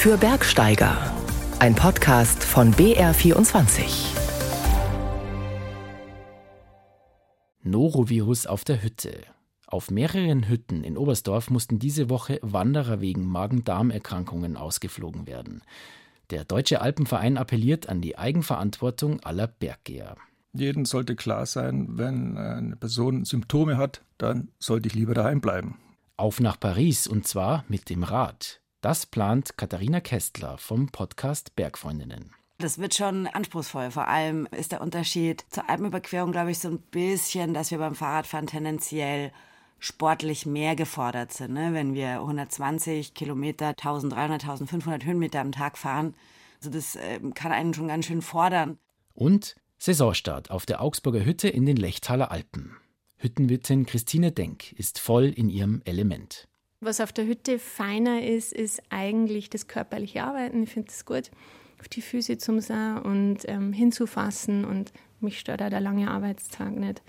für Bergsteiger. Ein Podcast von BR24. Norovirus auf der Hütte. Auf mehreren Hütten in Oberstdorf mussten diese Woche Wanderer wegen Magen-Darm-Erkrankungen ausgeflogen werden. Der Deutsche Alpenverein appelliert an die Eigenverantwortung aller Berggeher. Jeden sollte klar sein, wenn eine Person Symptome hat, dann sollte ich lieber daheim bleiben. Auf nach Paris und zwar mit dem Rad. Das plant Katharina Kästler vom Podcast Bergfreundinnen. Das wird schon anspruchsvoll. Vor allem ist der Unterschied zur Alpenüberquerung, glaube ich, so ein bisschen, dass wir beim Fahrradfahren tendenziell sportlich mehr gefordert sind. Ne? Wenn wir 120 Kilometer, 1300, 1500 Höhenmeter am Tag fahren, also das äh, kann einen schon ganz schön fordern. Und Saisonstart auf der Augsburger Hütte in den Lechtaler Alpen. Hüttenwirtin Christine Denk ist voll in ihrem Element. Was auf der Hütte feiner ist, ist eigentlich das körperliche Arbeiten. Ich finde es gut, auf die Füße zu sein und ähm, hinzufassen. Und mich stört auch der lange Arbeitstag nicht.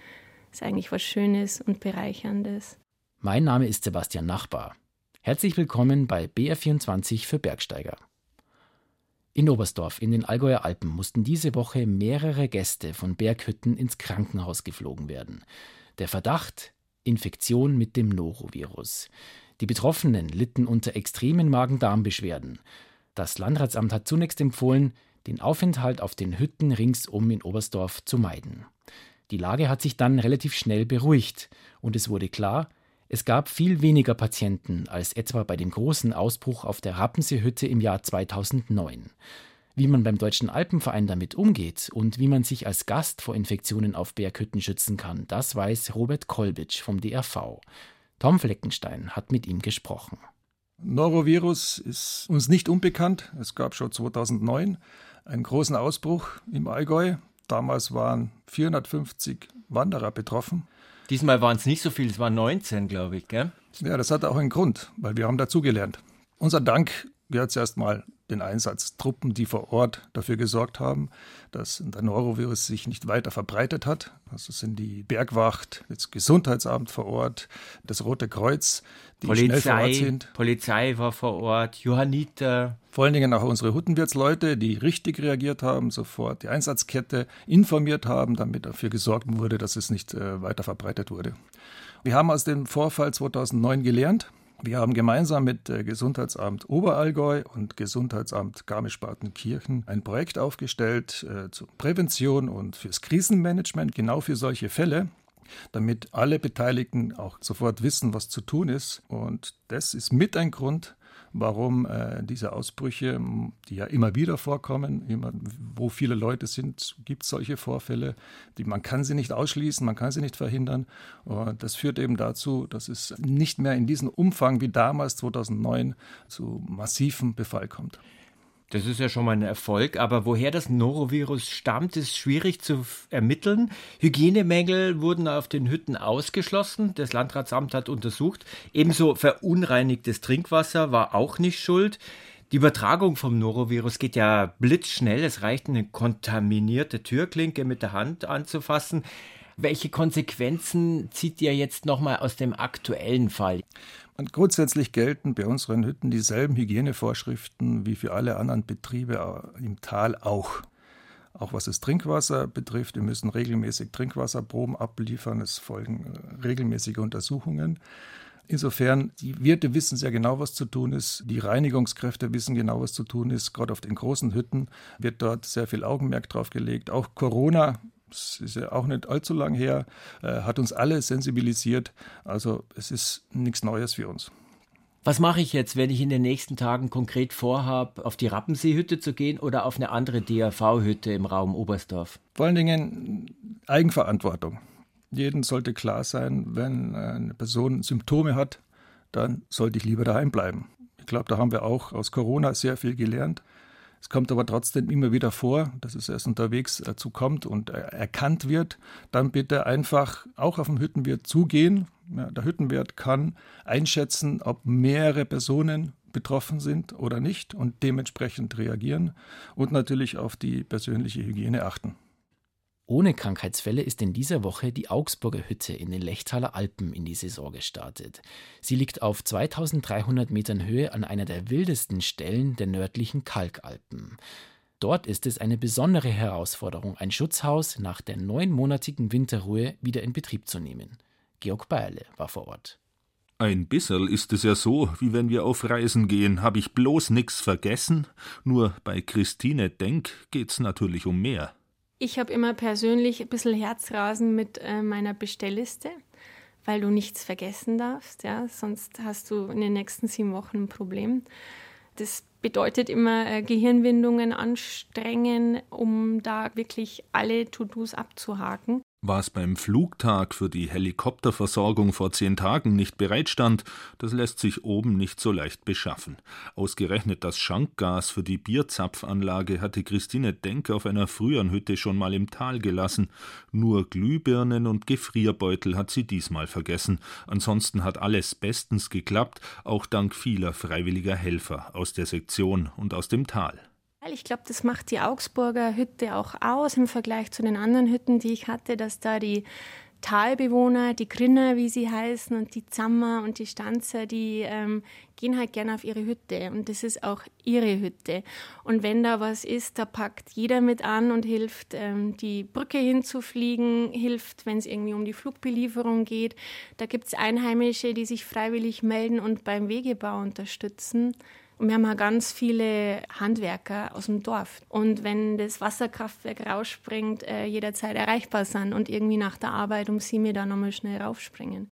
Ist eigentlich was Schönes und Bereicherndes. Mein Name ist Sebastian Nachbar. Herzlich willkommen bei BR24 für Bergsteiger. In Oberstdorf in den Allgäuer Alpen mussten diese Woche mehrere Gäste von Berghütten ins Krankenhaus geflogen werden. Der Verdacht Infektion mit dem Norovirus. Die Betroffenen litten unter extremen Magen-Darm-Beschwerden. Das Landratsamt hat zunächst empfohlen, den Aufenthalt auf den Hütten ringsum in Oberstdorf zu meiden. Die Lage hat sich dann relativ schnell beruhigt und es wurde klar, es gab viel weniger Patienten als etwa bei dem großen Ausbruch auf der Rappenseehütte im Jahr 2009. Wie man beim Deutschen Alpenverein damit umgeht und wie man sich als Gast vor Infektionen auf Berghütten schützen kann, das weiß Robert Kolbitsch vom DRV. Tom Fleckenstein hat mit ihm gesprochen. Norovirus ist uns nicht unbekannt. Es gab schon 2009 einen großen Ausbruch im Allgäu. Damals waren 450 Wanderer betroffen. Diesmal waren es nicht so viele, es waren 19, glaube ich. Gell? Ja, das hat auch einen Grund, weil wir haben dazugelernt. Unser Dank gehört zuerst mal den Einsatztruppen, die vor Ort dafür gesorgt haben, dass der Norovirus sich nicht weiter verbreitet hat. Also sind die Bergwacht, das Gesundheitsamt vor Ort, das Rote Kreuz, die Polizei, schnell vor Ort sind. Polizei war vor Ort, Johanniter. Vor allen Dingen auch unsere Huttenwirtsleute, die richtig reagiert haben, sofort die Einsatzkette informiert haben, damit dafür gesorgt wurde, dass es nicht äh, weiter verbreitet wurde. Wir haben aus dem Vorfall 2009 gelernt wir haben gemeinsam mit äh, Gesundheitsamt Oberallgäu und Gesundheitsamt Garmisch-Partenkirchen ein Projekt aufgestellt äh, zur Prävention und fürs Krisenmanagement, genau für solche Fälle damit alle Beteiligten auch sofort wissen, was zu tun ist. Und das ist mit ein Grund, warum äh, diese Ausbrüche, die ja immer wieder vorkommen, immer, wo viele Leute sind, gibt es solche Vorfälle. Die, man kann sie nicht ausschließen, man kann sie nicht verhindern. Und das führt eben dazu, dass es nicht mehr in diesem Umfang wie damals 2009 zu massiven Befall kommt. Das ist ja schon mal ein Erfolg, aber woher das Norovirus stammt, ist schwierig zu ermitteln. Hygienemängel wurden auf den Hütten ausgeschlossen. Das Landratsamt hat untersucht. Ebenso verunreinigtes Trinkwasser war auch nicht schuld. Die Übertragung vom Norovirus geht ja blitzschnell. Es reicht eine kontaminierte Türklinke mit der Hand anzufassen. Welche Konsequenzen zieht ihr jetzt nochmal aus dem aktuellen Fall? Und grundsätzlich gelten bei unseren Hütten dieselben Hygienevorschriften wie für alle anderen Betriebe im Tal auch. Auch was das Trinkwasser betrifft, wir müssen regelmäßig Trinkwasserproben abliefern, es folgen äh, regelmäßige Untersuchungen. Insofern, die Wirte wissen sehr genau, was zu tun ist. Die Reinigungskräfte wissen genau, was zu tun ist. Gerade auf den großen Hütten wird dort sehr viel Augenmerk drauf gelegt. Auch Corona das ist ja auch nicht allzu lang her, äh, hat uns alle sensibilisiert. Also es ist nichts Neues für uns. Was mache ich jetzt, wenn ich in den nächsten Tagen konkret vorhabe, auf die Rappenseehütte zu gehen oder auf eine andere DAV-Hütte im Raum Oberstdorf? Vor allen Dingen Eigenverantwortung. Jeden sollte klar sein, wenn eine Person Symptome hat, dann sollte ich lieber daheim bleiben. Ich glaube, da haben wir auch aus Corona sehr viel gelernt. Es kommt aber trotzdem immer wieder vor, dass es erst unterwegs dazu kommt und erkannt wird. Dann bitte einfach auch auf den Hüttenwirt zugehen. Ja, der Hüttenwirt kann einschätzen, ob mehrere Personen betroffen sind oder nicht und dementsprechend reagieren und natürlich auf die persönliche Hygiene achten. Ohne Krankheitsfälle ist in dieser Woche die Augsburger Hütte in den Lechtaler Alpen in die Saison gestartet. Sie liegt auf 2300 Metern Höhe an einer der wildesten Stellen der nördlichen Kalkalpen. Dort ist es eine besondere Herausforderung, ein Schutzhaus nach der neunmonatigen Winterruhe wieder in Betrieb zu nehmen. Georg Beierle war vor Ort. Ein bisserl ist es ja so, wie wenn wir auf Reisen gehen, hab ich bloß nix vergessen. Nur bei Christine Denk geht's natürlich um mehr. Ich habe immer persönlich ein bisschen Herzrasen mit äh, meiner Bestellliste, weil du nichts vergessen darfst. Ja? Sonst hast du in den nächsten sieben Wochen ein Problem. Das bedeutet immer äh, Gehirnwindungen anstrengen, um da wirklich alle To-Dos abzuhaken. Was beim Flugtag für die Helikopterversorgung vor zehn Tagen nicht bereitstand, das lässt sich oben nicht so leicht beschaffen. Ausgerechnet das Schankgas für die Bierzapfanlage hatte Christine Denk auf einer früheren Hütte schon mal im Tal gelassen. Nur Glühbirnen und Gefrierbeutel hat sie diesmal vergessen. Ansonsten hat alles bestens geklappt, auch dank vieler freiwilliger Helfer aus der Sektion und aus dem Tal. Ich glaube, das macht die Augsburger Hütte auch aus im Vergleich zu den anderen Hütten, die ich hatte, dass da die Talbewohner, die Grinner, wie sie heißen, und die Zammer und die Stanzer, die ähm, gehen halt gerne auf ihre Hütte. Und das ist auch ihre Hütte. Und wenn da was ist, da packt jeder mit an und hilft, ähm, die Brücke hinzufliegen, hilft, wenn es irgendwie um die Flugbelieferung geht. Da gibt es Einheimische, die sich freiwillig melden und beim Wegebau unterstützen. Und wir haben ja ganz viele Handwerker aus dem Dorf. Und wenn das Wasserkraftwerk rausspringt, äh, jederzeit erreichbar sind und irgendwie nach der Arbeit um sieben Uhr da nochmal schnell raufspringen.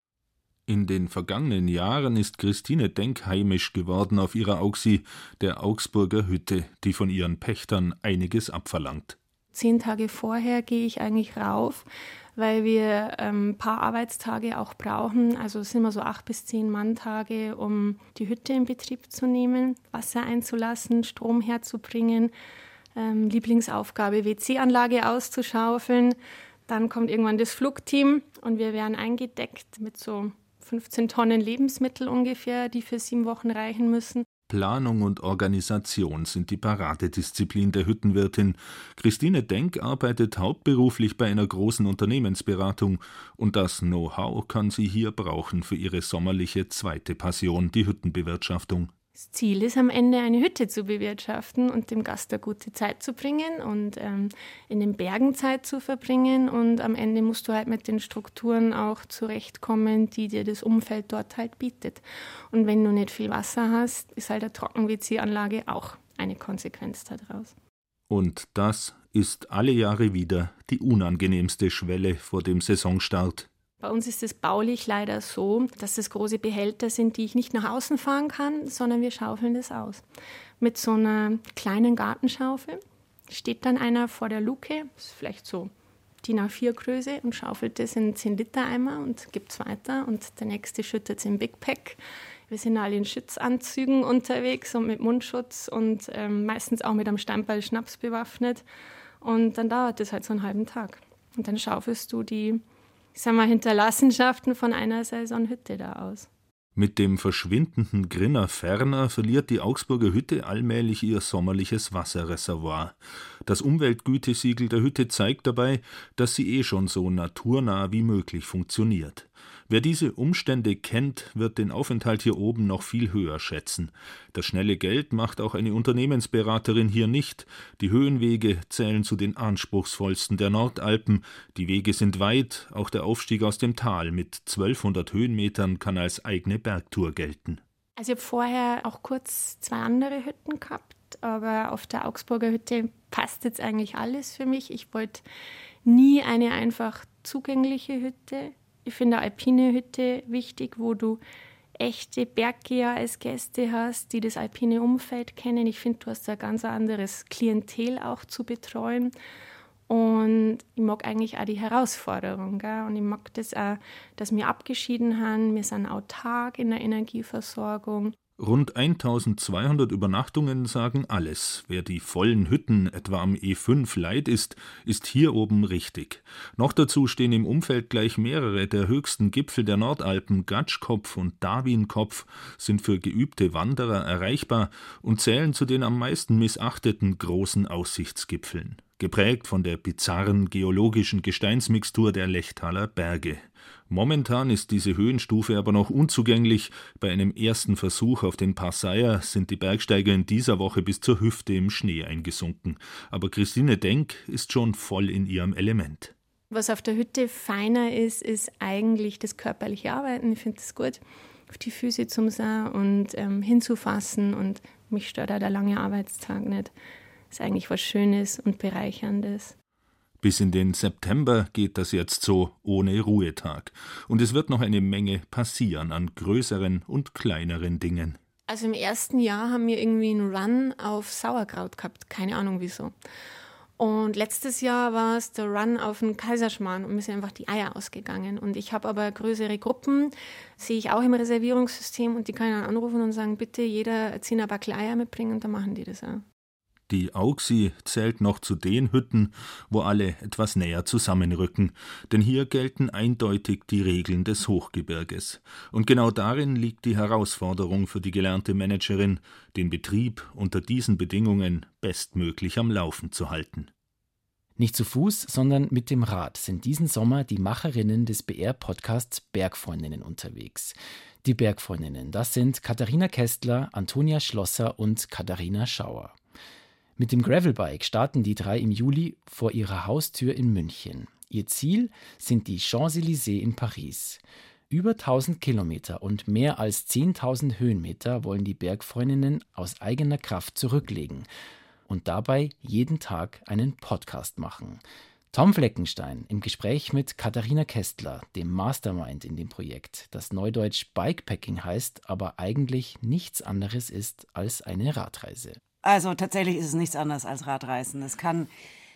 In den vergangenen Jahren ist Christine Denk heimisch geworden auf ihrer Auxi, der Augsburger Hütte, die von ihren Pächtern einiges abverlangt. Zehn Tage vorher gehe ich eigentlich rauf, weil wir ähm, ein paar Arbeitstage auch brauchen. Also sind wir so acht bis zehn Manntage, um die Hütte in Betrieb zu nehmen, Wasser einzulassen, Strom herzubringen, ähm, Lieblingsaufgabe WC-Anlage auszuschaufeln. Dann kommt irgendwann das Flugteam und wir werden eingedeckt mit so 15 Tonnen Lebensmittel ungefähr, die für sieben Wochen reichen müssen. Planung und Organisation sind die Paradedisziplin der Hüttenwirtin. Christine Denk arbeitet hauptberuflich bei einer großen Unternehmensberatung und das Know-how kann sie hier brauchen für ihre sommerliche zweite Passion, die Hüttenbewirtschaftung. Das Ziel ist am Ende eine Hütte zu bewirtschaften und dem Gast eine gute Zeit zu bringen und ähm, in den Bergen Zeit zu verbringen. Und am Ende musst du halt mit den Strukturen auch zurechtkommen, die dir das Umfeld dort halt bietet. Und wenn du nicht viel Wasser hast, ist halt eine Trocken-WC-Anlage auch eine Konsequenz daraus. Und das ist alle Jahre wieder die unangenehmste Schwelle vor dem Saisonstart. Bei uns ist es baulich leider so, dass es große Behälter sind, die ich nicht nach außen fahren kann, sondern wir schaufeln das aus. Mit so einer kleinen Gartenschaufel steht dann einer vor der Luke, ist vielleicht so DIN A4 Größe und schaufelt das in 10 Liter Eimer und gibt es weiter und der nächste schüttet es im Big Pack. Wir sind alle in Schützanzügen unterwegs und mit Mundschutz und ähm, meistens auch mit einem Steinball Schnaps bewaffnet. Und dann dauert das halt so einen halben Tag. Und dann schaufelst du die ich sag mal, Hinterlassenschaften von einer Saisonhütte da aus. Mit dem verschwindenden Grinner ferner verliert die Augsburger Hütte allmählich ihr sommerliches Wasserreservoir. Das Umweltgütesiegel der Hütte zeigt dabei, dass sie eh schon so naturnah wie möglich funktioniert. Wer diese Umstände kennt, wird den Aufenthalt hier oben noch viel höher schätzen. Das schnelle Geld macht auch eine Unternehmensberaterin hier nicht. Die Höhenwege zählen zu den anspruchsvollsten der Nordalpen. Die Wege sind weit, auch der Aufstieg aus dem Tal mit 1200 Höhenmetern kann als eigene Bergtour gelten. Also ich habe vorher auch kurz zwei andere Hütten gehabt, aber auf der Augsburger Hütte passt jetzt eigentlich alles für mich. Ich wollte nie eine einfach zugängliche Hütte. Ich finde eine alpine Hütte wichtig, wo du echte Berggeher als Gäste hast, die das alpine Umfeld kennen. Ich finde, du hast ein ganz anderes Klientel auch zu betreuen. Und ich mag eigentlich auch die Herausforderung. Gell? Und ich mag das auch, dass wir abgeschieden haben. Wir sind autark in der Energieversorgung. Rund 1200 Übernachtungen sagen alles. Wer die vollen Hütten etwa am E5 leid ist, ist hier oben richtig. Noch dazu stehen im Umfeld gleich mehrere der höchsten Gipfel der Nordalpen, Gatschkopf und Darwinkopf, sind für geübte Wanderer erreichbar und zählen zu den am meisten missachteten großen Aussichtsgipfeln. Geprägt von der bizarren geologischen Gesteinsmixtur der Lechtaler Berge. Momentan ist diese Höhenstufe aber noch unzugänglich. Bei einem ersten Versuch auf den Passeier sind die Bergsteiger in dieser Woche bis zur Hüfte im Schnee eingesunken. Aber Christine Denk ist schon voll in ihrem Element. Was auf der Hütte feiner ist, ist eigentlich das körperliche Arbeiten. Ich finde das gut, auf die Füße zu sein und ähm, hinzufassen. Und mich stört auch der lange Arbeitstag nicht. Ist eigentlich was Schönes und Bereicherndes. Bis in den September geht das jetzt so ohne Ruhetag. Und es wird noch eine Menge passieren an größeren und kleineren Dingen. Also im ersten Jahr haben wir irgendwie einen Run auf Sauerkraut gehabt. Keine Ahnung wieso. Und letztes Jahr war es der Run auf den Kaiserschmarrn und mir sind einfach die Eier ausgegangen. Und ich habe aber größere Gruppen, sehe ich auch im Reservierungssystem und die dann anrufen und sagen, bitte jeder 10 Backel Eier mitbringen und dann machen die das auch. Die Auxi zählt noch zu den Hütten, wo alle etwas näher zusammenrücken, denn hier gelten eindeutig die Regeln des Hochgebirges. Und genau darin liegt die Herausforderung für die gelernte Managerin, den Betrieb unter diesen Bedingungen bestmöglich am Laufen zu halten. Nicht zu Fuß, sondern mit dem Rad sind diesen Sommer die Macherinnen des BR-Podcasts Bergfreundinnen unterwegs. Die Bergfreundinnen, das sind Katharina Kästler, Antonia Schlosser und Katharina Schauer. Mit dem Gravelbike starten die drei im Juli vor ihrer Haustür in München. Ihr Ziel sind die Champs-Élysées in Paris. Über 1000 Kilometer und mehr als 10.000 Höhenmeter wollen die Bergfreundinnen aus eigener Kraft zurücklegen und dabei jeden Tag einen Podcast machen. Tom Fleckenstein im Gespräch mit Katharina Kästler, dem Mastermind in dem Projekt, das neudeutsch Bikepacking heißt, aber eigentlich nichts anderes ist als eine Radreise. Also tatsächlich ist es nichts anderes als Radreisen. Es kann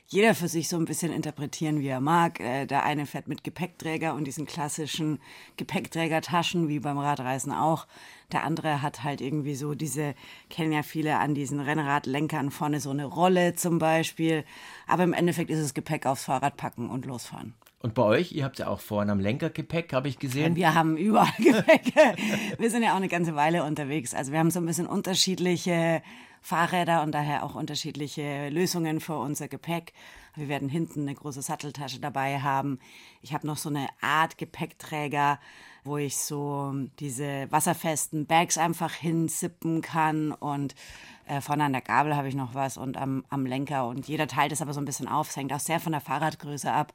jeder für sich so ein bisschen interpretieren, wie er mag. Äh, der eine fährt mit Gepäckträger und diesen klassischen Gepäckträgertaschen, wie beim Radreisen auch. Der andere hat halt irgendwie so diese, kennen ja viele an diesen Rennradlenkern vorne so eine Rolle zum Beispiel. Aber im Endeffekt ist es Gepäck aufs Fahrrad packen und losfahren. Und bei euch, ihr habt ja auch vorne am Lenker Gepäck, habe ich gesehen. Wir haben überall Gepäck. wir sind ja auch eine ganze Weile unterwegs. Also wir haben so ein bisschen unterschiedliche Fahrräder und daher auch unterschiedliche Lösungen für unser Gepäck. Wir werden hinten eine große Satteltasche dabei haben. Ich habe noch so eine Art Gepäckträger, wo ich so diese wasserfesten Bags einfach hinsippen kann und äh, vorne an der Gabel habe ich noch was und am, am Lenker und jeder teilt es aber so ein bisschen auf. Es hängt auch sehr von der Fahrradgröße ab.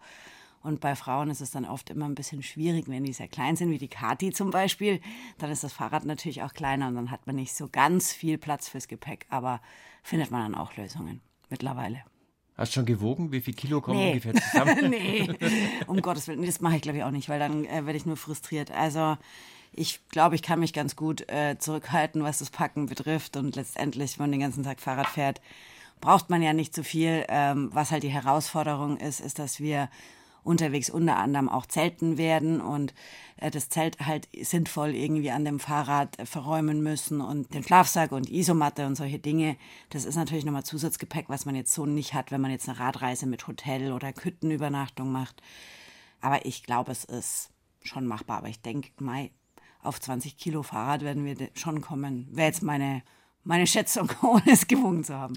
Und bei Frauen ist es dann oft immer ein bisschen schwierig, wenn die sehr klein sind, wie die Kati zum Beispiel. Dann ist das Fahrrad natürlich auch kleiner und dann hat man nicht so ganz viel Platz fürs Gepäck. Aber findet man dann auch Lösungen mittlerweile. Hast du schon gewogen? Wie viel Kilo kommen nee. ungefähr zusammen? nee, um Gottes Willen. Das mache ich, glaube ich, auch nicht, weil dann äh, werde ich nur frustriert. Also ich glaube, ich kann mich ganz gut äh, zurückhalten, was das Packen betrifft. Und letztendlich, wenn man den ganzen Tag Fahrrad fährt, braucht man ja nicht zu viel. Ähm, was halt die Herausforderung ist, ist, dass wir unterwegs unter anderem auch zelten werden und äh, das Zelt halt sinnvoll irgendwie an dem Fahrrad verräumen müssen und den Schlafsack und Isomatte und solche Dinge. Das ist natürlich nochmal Zusatzgepäck, was man jetzt so nicht hat, wenn man jetzt eine Radreise mit Hotel oder Küttenübernachtung macht. Aber ich glaube, es ist schon machbar. Aber ich denke, Mai, auf 20 Kilo Fahrrad werden wir schon kommen. Wäre jetzt meine, meine Schätzung, ohne es gewogen zu haben.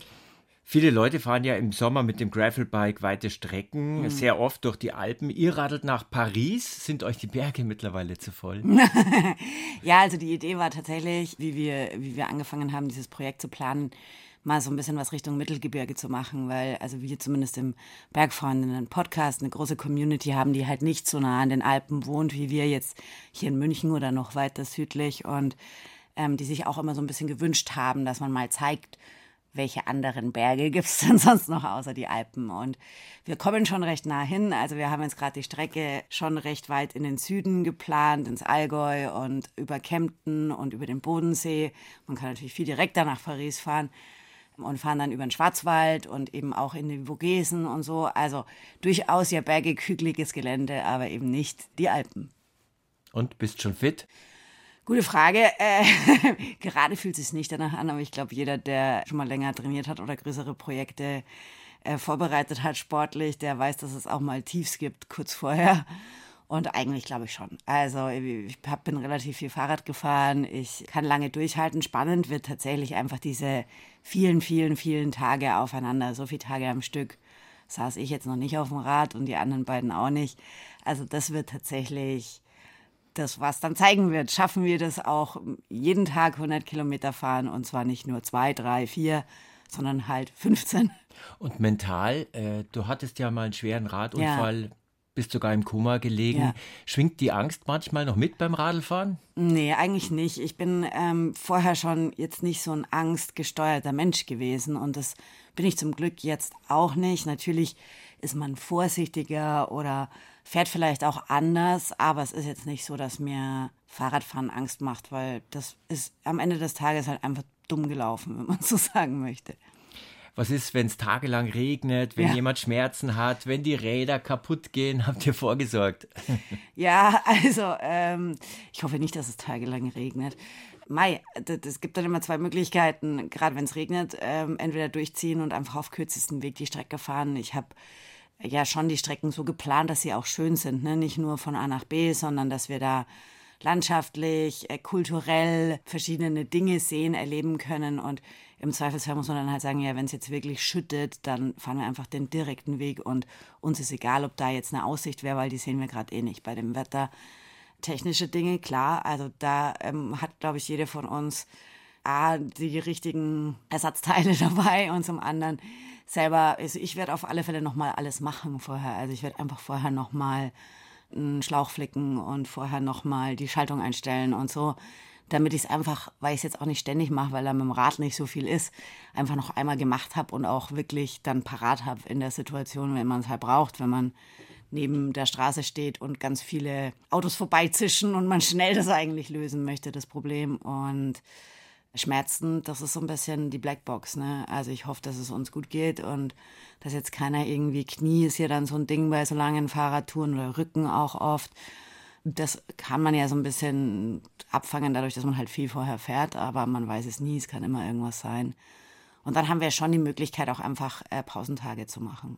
Viele Leute fahren ja im Sommer mit dem Gravelbike weite Strecken, mhm. sehr oft durch die Alpen. Ihr radelt nach Paris. Sind euch die Berge mittlerweile zu voll? ja, also die Idee war tatsächlich, wie wir, wie wir angefangen haben, dieses Projekt zu planen, mal so ein bisschen was Richtung Mittelgebirge zu machen, weil also wir zumindest im Bergfreundinnen Podcast eine große Community haben, die halt nicht so nah an den Alpen wohnt, wie wir jetzt hier in München oder noch weiter südlich und ähm, die sich auch immer so ein bisschen gewünscht haben, dass man mal zeigt, welche anderen Berge gibt es denn sonst noch außer die Alpen? Und wir kommen schon recht nah hin. Also wir haben jetzt gerade die Strecke schon recht weit in den Süden geplant, ins Allgäu und über Kempten und über den Bodensee. Man kann natürlich viel direkter nach Paris fahren und fahren dann über den Schwarzwald und eben auch in die Vogesen und so. Also durchaus ja bergig, hügeliges Gelände, aber eben nicht die Alpen. Und bist schon fit? Gute Frage. Äh, gerade fühlt es sich nicht danach an, aber ich glaube, jeder, der schon mal länger trainiert hat oder größere Projekte äh, vorbereitet hat sportlich, der weiß, dass es auch mal Tiefs gibt kurz vorher. Und eigentlich glaube ich schon. Also ich hab, bin relativ viel Fahrrad gefahren. Ich kann lange durchhalten. Spannend wird tatsächlich einfach diese vielen, vielen, vielen Tage aufeinander. So viele Tage am Stück saß ich jetzt noch nicht auf dem Rad und die anderen beiden auch nicht. Also das wird tatsächlich das, was dann zeigen wird. Schaffen wir das auch jeden Tag 100 Kilometer fahren und zwar nicht nur zwei, drei, vier, sondern halt 15. Und mental, äh, du hattest ja mal einen schweren Radunfall, ja. bist sogar im Koma gelegen. Ja. Schwingt die Angst manchmal noch mit beim Radlfahren? Nee, eigentlich nicht. Ich bin ähm, vorher schon jetzt nicht so ein angstgesteuerter Mensch gewesen und das bin ich zum Glück jetzt auch nicht. Natürlich ist man vorsichtiger oder fährt vielleicht auch anders, aber es ist jetzt nicht so, dass mir Fahrradfahren Angst macht, weil das ist am Ende des Tages halt einfach dumm gelaufen, wenn man so sagen möchte. Was ist, wenn es tagelang regnet, wenn ja. jemand Schmerzen hat, wenn die Räder kaputt gehen? Habt ihr vorgesorgt? Ja, also ähm, ich hoffe nicht, dass es tagelang regnet. Mai, es gibt dann immer zwei Möglichkeiten, gerade wenn es regnet, ähm, entweder durchziehen und einfach auf kürzesten Weg die Strecke fahren. Ich habe ja schon die Strecken so geplant, dass sie auch schön sind, ne? nicht nur von A nach B, sondern dass wir da landschaftlich, äh, kulturell verschiedene Dinge sehen, erleben können und im Zweifelsfall muss man dann halt sagen, ja, wenn es jetzt wirklich schüttet, dann fahren wir einfach den direkten Weg und uns ist egal, ob da jetzt eine Aussicht wäre, weil die sehen wir gerade eh nicht bei dem Wetter. Technische Dinge, klar, also da ähm, hat, glaube ich, jede von uns A, die richtigen Ersatzteile dabei und zum anderen selber, also ich werde auf alle Fälle nochmal alles machen vorher. Also ich werde einfach vorher nochmal einen Schlauch flicken und vorher nochmal die Schaltung einstellen und so damit ich es einfach, weil ich es jetzt auch nicht ständig mache, weil da mit dem Rad nicht so viel ist, einfach noch einmal gemacht habe und auch wirklich dann parat habe in der Situation, wenn man es halt braucht, wenn man neben der Straße steht und ganz viele Autos vorbeizischen und man schnell das eigentlich lösen möchte, das Problem. Und Schmerzen, das ist so ein bisschen die Blackbox. Ne? Also ich hoffe, dass es uns gut geht und dass jetzt keiner irgendwie Knie ist hier dann so ein Ding bei so langen Fahrradtouren oder Rücken auch oft das kann man ja so ein bisschen abfangen, dadurch, dass man halt viel vorher fährt, aber man weiß es nie, es kann immer irgendwas sein. Und dann haben wir schon die Möglichkeit, auch einfach äh, Pausentage zu machen.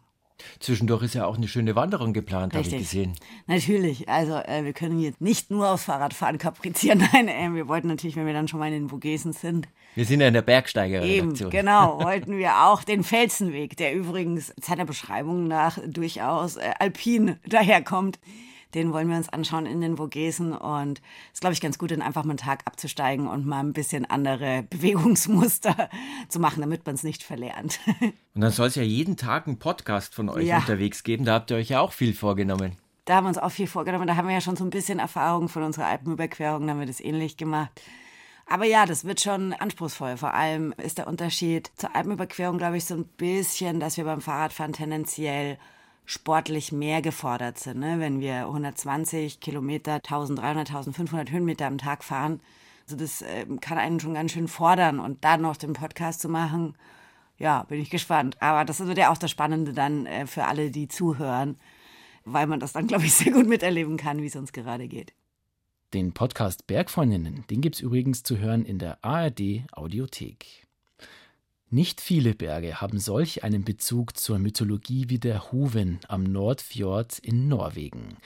Zwischendurch ist ja auch eine schöne Wanderung geplant, habe ich gesehen. Natürlich. Also äh, wir können jetzt nicht nur aufs Fahrradfahren kaprizieren. Nein, äh, wir wollten natürlich, wenn wir dann schon mal in den Vogesen sind. Wir sind ja in der Bergsteiger-Redaktion. Eben, genau. Wollten wir auch den Felsenweg, der übrigens seiner Beschreibung nach durchaus äh, alpin daherkommt, den wollen wir uns anschauen in den Vogesen. Und es ist, glaube ich, ganz gut, dann einfach mal einen Tag abzusteigen und mal ein bisschen andere Bewegungsmuster zu machen, damit man es nicht verlernt. Und dann soll es ja jeden Tag einen Podcast von euch ja. unterwegs geben. Da habt ihr euch ja auch viel vorgenommen. Da haben wir uns auch viel vorgenommen. Da haben wir ja schon so ein bisschen Erfahrung von unserer Alpenüberquerung. Da haben wir das ähnlich gemacht. Aber ja, das wird schon anspruchsvoll. Vor allem ist der Unterschied zur Alpenüberquerung, glaube ich, so ein bisschen, dass wir beim Fahrradfahren tendenziell sportlich mehr gefordert sind. Ne? Wenn wir 120 Kilometer, 1300, 1500 Höhenmeter am Tag fahren, also das äh, kann einen schon ganz schön fordern. Und dann noch den Podcast zu machen, ja, bin ich gespannt. Aber das wird ja auch das Spannende dann äh, für alle, die zuhören, weil man das dann, glaube ich, sehr gut miterleben kann, wie es uns gerade geht. Den Podcast Bergfreundinnen, den gibt es übrigens zu hören in der ARD Audiothek. Nicht viele Berge haben solch einen Bezug zur Mythologie wie der Huven am Nordfjord in Norwegen.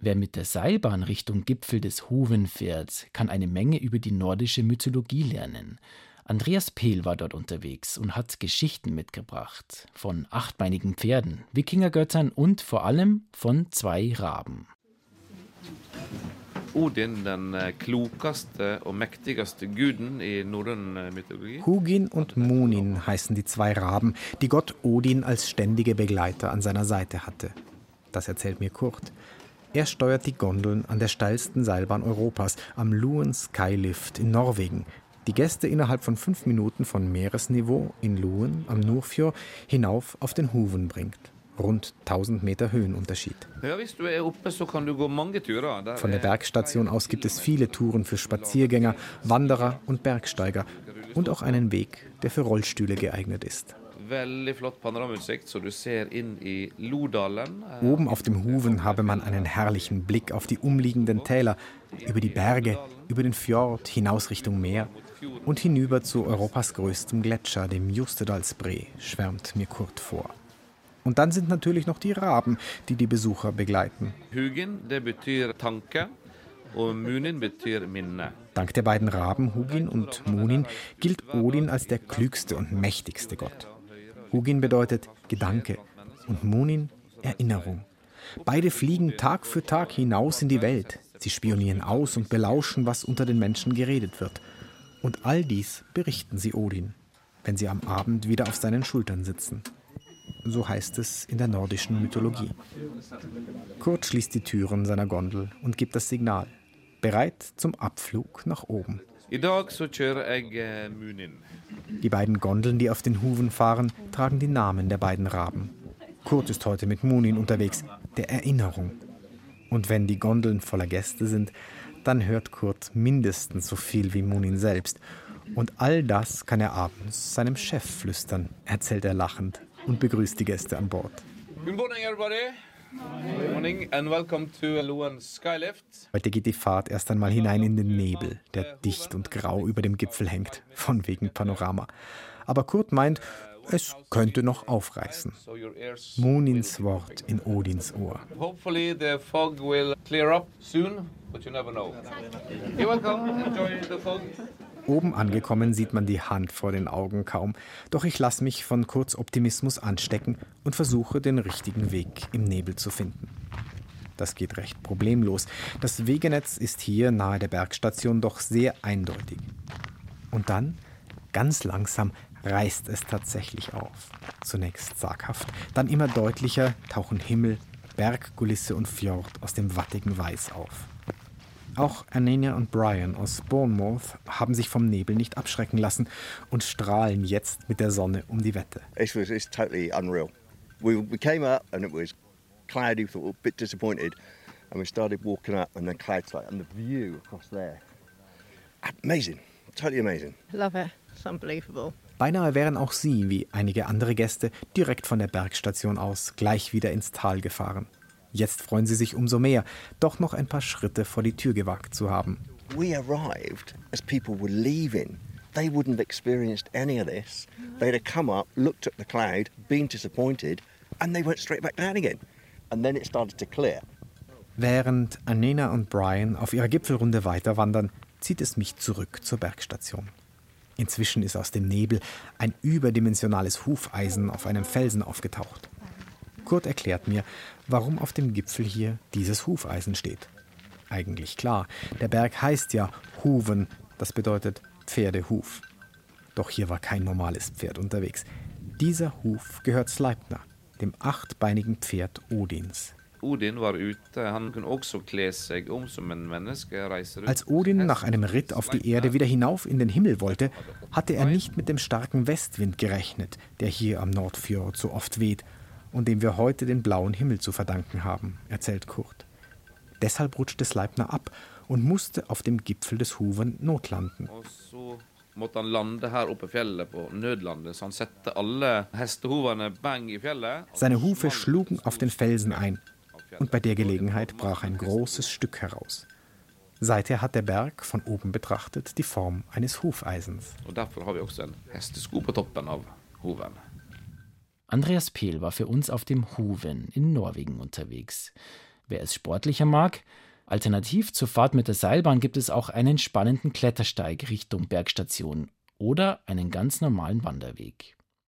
Wer mit der Seilbahn Richtung Gipfel des Huven fährt, kann eine Menge über die nordische Mythologie lernen. Andreas Pehl war dort unterwegs und hat Geschichten mitgebracht von achtbeinigen Pferden, Wikingergöttern und vor allem von zwei Raben. Odin den eh, klokeste und mächtigste Guden i norrøn eh, Mythologie. Hugin und Munin heißen die zwei Raben, die Gott Odin als ständige Begleiter an seiner Seite hatte. Das erzählt mir Kurt. Er steuert die Gondeln an der steilsten Seilbahn Europas, am Luen Skylift in Norwegen, die Gäste innerhalb von fünf Minuten von Meeresniveau in Luen am Nordfjord hinauf auf den Huven bringt rund 1000 Meter Höhenunterschied. Von der Bergstation aus gibt es viele Touren für Spaziergänger, Wanderer und Bergsteiger und auch einen Weg, der für Rollstühle geeignet ist. Oben auf dem Huven habe man einen herrlichen Blick auf die umliegenden Täler, über die Berge, über den Fjord, hinaus Richtung Meer und hinüber zu Europas größtem Gletscher, dem Justedalsbree, schwärmt mir Kurt vor. Und dann sind natürlich noch die Raben, die die Besucher begleiten. Hugin, det betyr tanke, und Munin betyr minne. Dank der beiden Raben Hugin und Munin gilt Odin als der klügste und mächtigste Gott. Hugin bedeutet Gedanke und Munin Erinnerung. Beide fliegen Tag für Tag hinaus in die Welt. Sie spionieren aus und belauschen, was unter den Menschen geredet wird. Und all dies berichten sie Odin, wenn sie am Abend wieder auf seinen Schultern sitzen. So heißt es in der nordischen Mythologie. Kurt schließt die Türen seiner Gondel und gibt das Signal bereit zum Abflug nach oben. Eh. Die beiden Gondeln, die auf den Huven fahren, tragen die Namen der beiden Raben. Kurt ist heute mit Munin unterwegs, der Erinnerung. Und wenn die Gondeln voller Gäste sind, dann hört Kurt mindestens so viel wie Munin selbst. Und all das kann er abends seinem Chef flüstern, erzählt er lachend und begrüßt die Gäste an Bord. Good morning, everybody. Morning and welcome to Luan Skylift. Heute geht die Fahrt erst einmal hinein in den Nebel, der dicht und grau über dem Gipfel hängt, von wegen Panorama. Aber Kurt meint, es könnte noch aufreißen. Munins Wort in Odins Ohr. Hopefully the fog will clear up soon, but you never know. You're welcome. Enjoy the fog. Oben angekommen sieht man die Hand vor den Augen kaum, doch ich lasse mich von Kurz Optimismus anstecken und versuche den richtigen Weg im Nebel zu finden. Das geht recht problemlos. Das Wegenetz ist hier nahe der Bergstation doch sehr eindeutig. Und dann, ganz langsam, reißt es tatsächlich auf. Zunächst zaghaft, dann immer deutlicher tauchen Himmel, Bergkulisse und Fjord aus dem wattigen Weiß auf. Auch Anania und Brian aus Bournemouth haben sich vom Nebel nicht abschrecken lassen und strahlen jetzt mit der Sonne um die Wette. It was it's totally unreal. We, we came up and it was cloudy, we were a bit disappointed, and we started walking up and the clouds like and the view across there. Amazing, totally amazing. Love it. It's unbelievable. Beinahe wären auch sie, wie einige andere Gäste, direkt von der Bergstation aus gleich wieder ins Tal gefahren. Jetzt freuen sie sich umso mehr, doch noch ein paar Schritte vor die Tür gewagt zu haben. We arrived as people were leaving. They wouldn't have experienced any of this. They'd have come up, looked at the cloud, been disappointed, and they went straight back down again. And then it started to clear. Während Anena und Brian auf ihrer Gipfelrunde weiterwandern, zieht es mich zurück zur Bergstation. Inzwischen ist aus dem Nebel ein überdimensionales Hufeisen auf einem Felsen aufgetaucht. Kurt erklärt mir, warum auf dem Gipfel hier dieses Hufeisen steht. Eigentlich klar, der Berg heißt ja Huven, das bedeutet Pferdehuf. Doch hier war kein normales Pferd unterwegs. Dieser Huf gehört Sleipner, dem achtbeinigen Pferd Odins. Odin war ute, han kunne også kle seg om som en menneske, reise rundt. Als Odin nach einem Ritt auf die Erde wieder hinauf in den Himmel wollte, hatte er nicht mit dem starken Westwind gerechnet, der hier am Nordfjord so oft weht und dem wir heute den blauen Himmel zu verdanken haben, erzählt Kurt. Deshalb rutschte Sleipner ab und musste auf dem Gipfel des Huven notlanden. Og så måtte han lande her oppe i fjellet på nødlandet, så han sette alle hestehovene bang i fjellet. Seine Hufe schlugen auf den Felsen ein, und bei der Gelegenheit brach ein großes Stück heraus. Seither hat der Berg von oben betrachtet die Form eines Hufeisens. Og derfor har vi også en hestesko på toppen av hoven. Andreas Pehl war für uns auf dem Huven in Norwegen unterwegs. Wer es sportlicher mag, alternativ zur Fahrt mit der Seilbahn gibt es auch einen spannenden Klettersteig Richtung Bergstation oder einen ganz normalen Wanderweg.